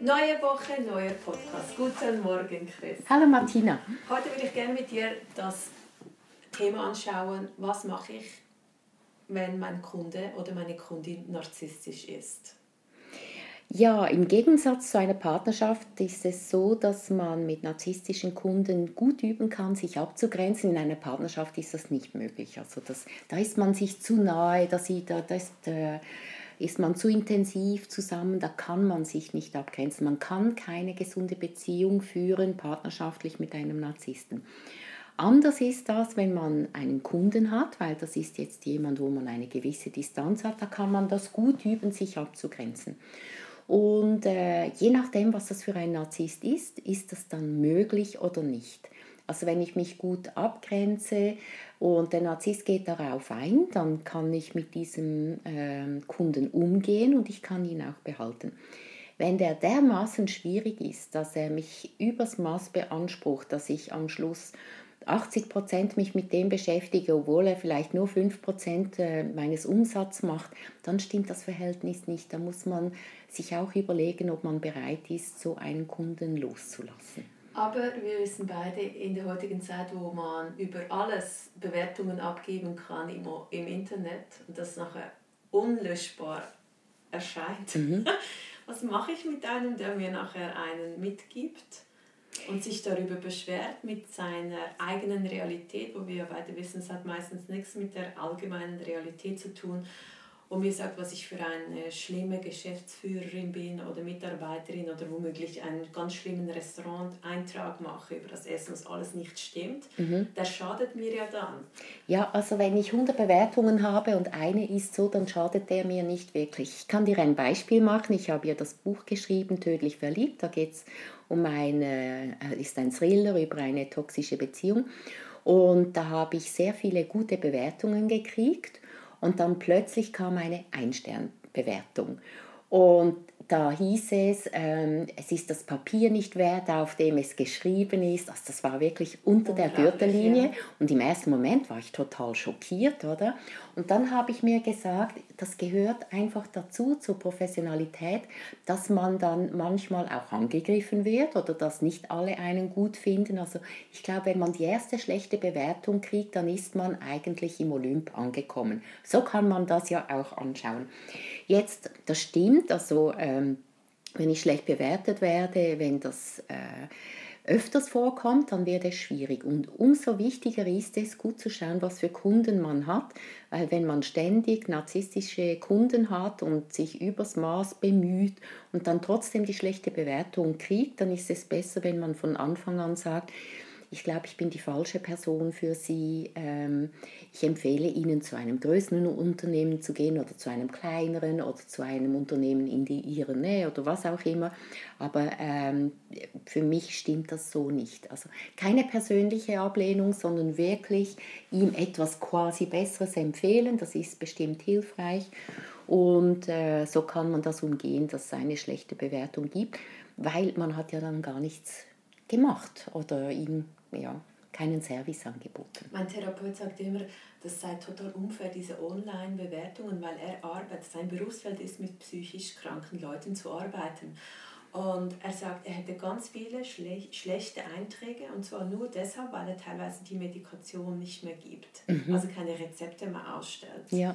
Neue Woche, neuer Podcast. Guten Morgen, Chris. Hallo Martina. Heute würde ich gerne mit dir das Thema anschauen, was mache ich, wenn mein Kunde oder meine Kundin narzisstisch ist. Ja, im Gegensatz zu einer Partnerschaft ist es so, dass man mit narzisstischen Kunden gut üben kann, sich abzugrenzen. In einer Partnerschaft ist das nicht möglich. Also das, da ist man sich zu nahe, da, sieht, da ist, äh, ist man zu intensiv zusammen, da kann man sich nicht abgrenzen. Man kann keine gesunde Beziehung führen, partnerschaftlich mit einem Narzissten. Anders ist das, wenn man einen Kunden hat, weil das ist jetzt jemand, wo man eine gewisse Distanz hat, da kann man das gut üben, sich abzugrenzen. Und äh, je nachdem, was das für ein Narzisst ist, ist das dann möglich oder nicht. Also wenn ich mich gut abgrenze und der Narzisst geht darauf ein, dann kann ich mit diesem äh, Kunden umgehen und ich kann ihn auch behalten. Wenn der dermaßen schwierig ist, dass er mich übers Maß beansprucht, dass ich am Schluss 80 Prozent mich mit dem beschäftige, obwohl er vielleicht nur 5 Prozent äh, meines Umsatzes macht, dann stimmt das Verhältnis nicht. Da muss man sich auch überlegen, ob man bereit ist, so einen Kunden loszulassen. Aber wir wissen beide, in der heutigen Zeit, wo man über alles Bewertungen abgeben kann im, im Internet und das nachher unlöschbar erscheint, mhm. was mache ich mit einem, der mir nachher einen mitgibt? und sich darüber beschwert mit seiner eigenen Realität, wo wir beide wissen, es hat meistens nichts mit der allgemeinen Realität zu tun, und mir sagt, was ich für eine schlimme Geschäftsführerin bin oder Mitarbeiterin oder womöglich einen ganz schlimmen Restaurant-Eintrag mache über das Essen, was alles nicht stimmt, mhm. der schadet mir ja dann. Ja, also wenn ich 100 Bewertungen habe und eine ist so, dann schadet der mir nicht wirklich. Ich kann dir ein Beispiel machen. Ich habe ja das Buch geschrieben, Tödlich verliebt. Da geht es um eine, äh, ist ein Thriller über eine toxische Beziehung. Und da habe ich sehr viele gute Bewertungen gekriegt und dann plötzlich kam eine Einsternbewertung. Und da hieß es, ähm, es ist das Papier nicht wert, auf dem es geschrieben ist. Also das war wirklich unter der Gürtellinie. Ja. Und im ersten Moment war ich total schockiert, oder? Und dann habe ich mir gesagt, das gehört einfach dazu, zur Professionalität, dass man dann manchmal auch angegriffen wird oder dass nicht alle einen gut finden. Also ich glaube, wenn man die erste schlechte Bewertung kriegt, dann ist man eigentlich im Olymp angekommen. So kann man das ja auch anschauen. Jetzt, das stimmt, also ähm, wenn ich schlecht bewertet werde, wenn das äh, öfters vorkommt, dann wird es schwierig. Und umso wichtiger ist es, gut zu schauen, was für Kunden man hat, weil wenn man ständig narzisstische Kunden hat und sich übers Maß bemüht und dann trotzdem die schlechte Bewertung kriegt, dann ist es besser, wenn man von Anfang an sagt, ich glaube, ich bin die falsche Person für Sie. Ähm, ich empfehle Ihnen, zu einem größeren Unternehmen zu gehen oder zu einem kleineren oder zu einem Unternehmen in die, Ihrer Nähe oder was auch immer. Aber ähm, für mich stimmt das so nicht. Also keine persönliche Ablehnung, sondern wirklich ihm etwas quasi Besseres empfehlen. Das ist bestimmt hilfreich. Und äh, so kann man das umgehen, dass es eine schlechte Bewertung gibt, weil man hat ja dann gar nichts gemacht oder ihm ja, keinen Service angeboten. Mein Therapeut sagt immer, das sei total unfair, diese Online-Bewertungen, weil er arbeitet, sein Berufsfeld ist, mit psychisch kranken Leuten zu arbeiten. Und er sagt, er hätte ganz viele schle schlechte Einträge und zwar nur deshalb, weil er teilweise die Medikation nicht mehr gibt, mhm. also keine Rezepte mehr ausstellt. Ja.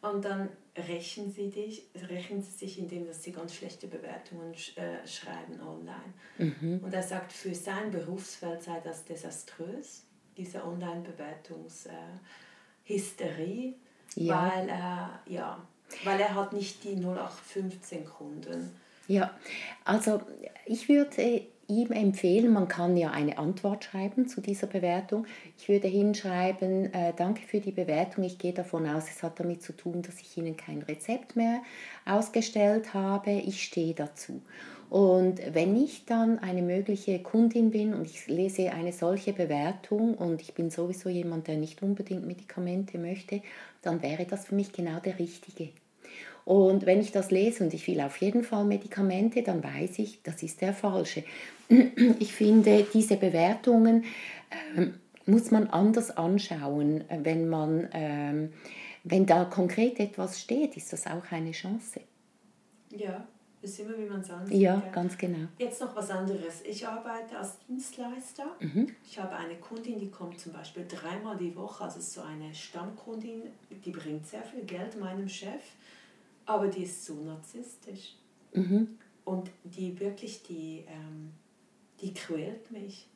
Und dann rächen sie, dich, rächen sie sich, indem dass sie ganz schlechte Bewertungen äh, schreiben online. Mhm. Und er sagt, für sein Berufsfeld sei das desaströs, diese Online-Bewertungshysterie, äh, ja. weil, er, ja, weil er hat nicht die 0815 Kunden. Ja, also ich würde ihm empfehlen, man kann ja eine Antwort schreiben zu dieser Bewertung. Ich würde hinschreiben, äh, danke für die Bewertung, ich gehe davon aus, es hat damit zu tun, dass ich Ihnen kein Rezept mehr ausgestellt habe, ich stehe dazu. Und wenn ich dann eine mögliche Kundin bin und ich lese eine solche Bewertung und ich bin sowieso jemand, der nicht unbedingt Medikamente möchte, dann wäre das für mich genau der richtige. Und wenn ich das lese und ich will auf jeden Fall Medikamente, dann weiß ich, das ist der falsche. Ich finde, diese Bewertungen äh, muss man anders anschauen. Wenn, man, äh, wenn da konkret etwas steht, ist das auch eine Chance. Ja, ist immer, wie man sagen Ja, ja, ganz genau. Jetzt noch was anderes. Ich arbeite als Dienstleister. Mhm. Ich habe eine Kundin, die kommt zum Beispiel dreimal die Woche, also so eine Stammkundin, die bringt sehr viel Geld meinem Chef aber die ist so narzisstisch. Mhm. Und die wirklich, die, ähm, die quält mich.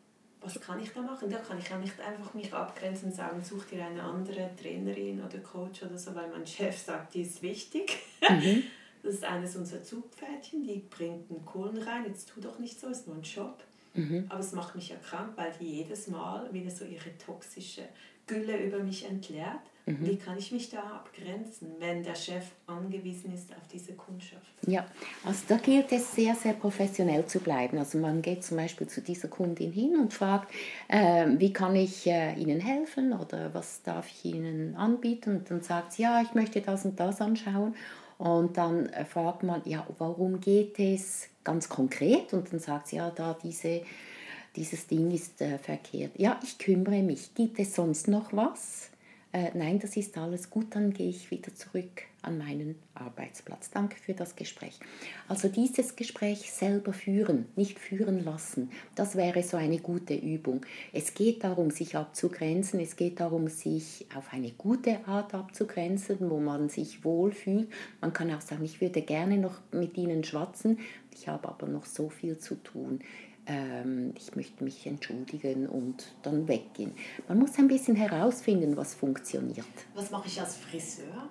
Was kann ich da machen? Da kann ich auch nicht einfach mich abgrenzen und sagen, such dir eine andere Trainerin oder Coach oder so, weil mein Chef sagt, die ist wichtig. Mhm. Das ist eines unserer Zugpferdchen, die bringt einen Kohlen rein, jetzt tu doch nicht so, ist nur ein Job. Mhm. Aber es macht mich ja krank, weil die jedes Mal wieder so ihre toxische Gülle über mich entleert. Mhm. Wie kann ich mich da abgrenzen, wenn der Chef angewiesen ist auf diese Kundschaft? Ja, also da gilt es sehr, sehr professionell zu bleiben. Also man geht zum Beispiel zu dieser Kundin hin und fragt, äh, wie kann ich äh, Ihnen helfen oder was darf ich Ihnen anbieten? Und dann sagt sie, ja, ich möchte das und das anschauen. Und dann äh, fragt man, ja, warum geht es ganz konkret? Und dann sagt sie, ja, da diese dieses Ding ist äh, verkehrt. Ja, ich kümmere mich. Gibt es sonst noch was? Äh, nein, das ist alles gut, dann gehe ich wieder zurück an meinen Arbeitsplatz. Danke für das Gespräch. Also dieses Gespräch selber führen, nicht führen lassen, das wäre so eine gute Übung. Es geht darum, sich abzugrenzen, es geht darum, sich auf eine gute Art abzugrenzen, wo man sich wohlfühlt. Man kann auch sagen, ich würde gerne noch mit Ihnen schwatzen, ich habe aber noch so viel zu tun ähm, ich möchte mich entschuldigen und dann weggehen. Man muss ein bisschen herausfinden, was funktioniert. Was mache ich als Friseur?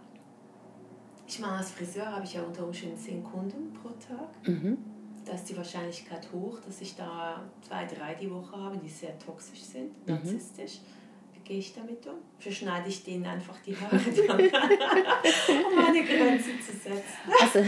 Ich meine, als Friseur habe ich ja unter Umständen zehn Kunden pro Tag. Mhm. Da ist die Wahrscheinlichkeit hoch, dass ich da zwei, drei die Woche habe, die sehr toxisch sind, mhm. Gehe ich damit um? Verschneide ich denen einfach die Haare, um meine Grenzen zu setzen? Also,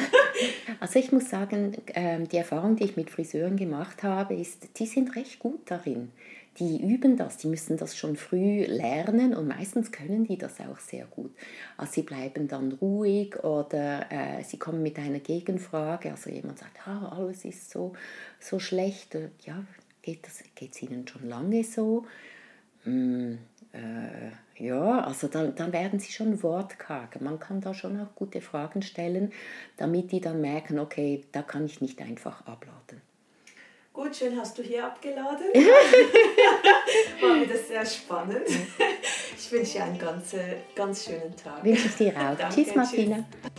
also ich muss sagen, ähm, die Erfahrung, die ich mit Friseuren gemacht habe, ist, die sind recht gut darin. Die üben das, die müssen das schon früh lernen und meistens können die das auch sehr gut. Also sie bleiben dann ruhig oder äh, sie kommen mit einer Gegenfrage. Also jemand sagt, ah, alles ist so, so schlecht. Ja, geht es Ihnen schon lange so? Hm, äh, ja, also dann, dann werden sie schon wortkarg. Man kann da schon auch gute Fragen stellen, damit die dann merken, okay, da kann ich nicht einfach abladen. Gut, schön hast du hier abgeladen. War wieder sehr spannend. Ich wünsche dir einen ganz, ganz schönen Tag. Wünsche ich dir auch. Danke, tschüss, Martina. Tschüss.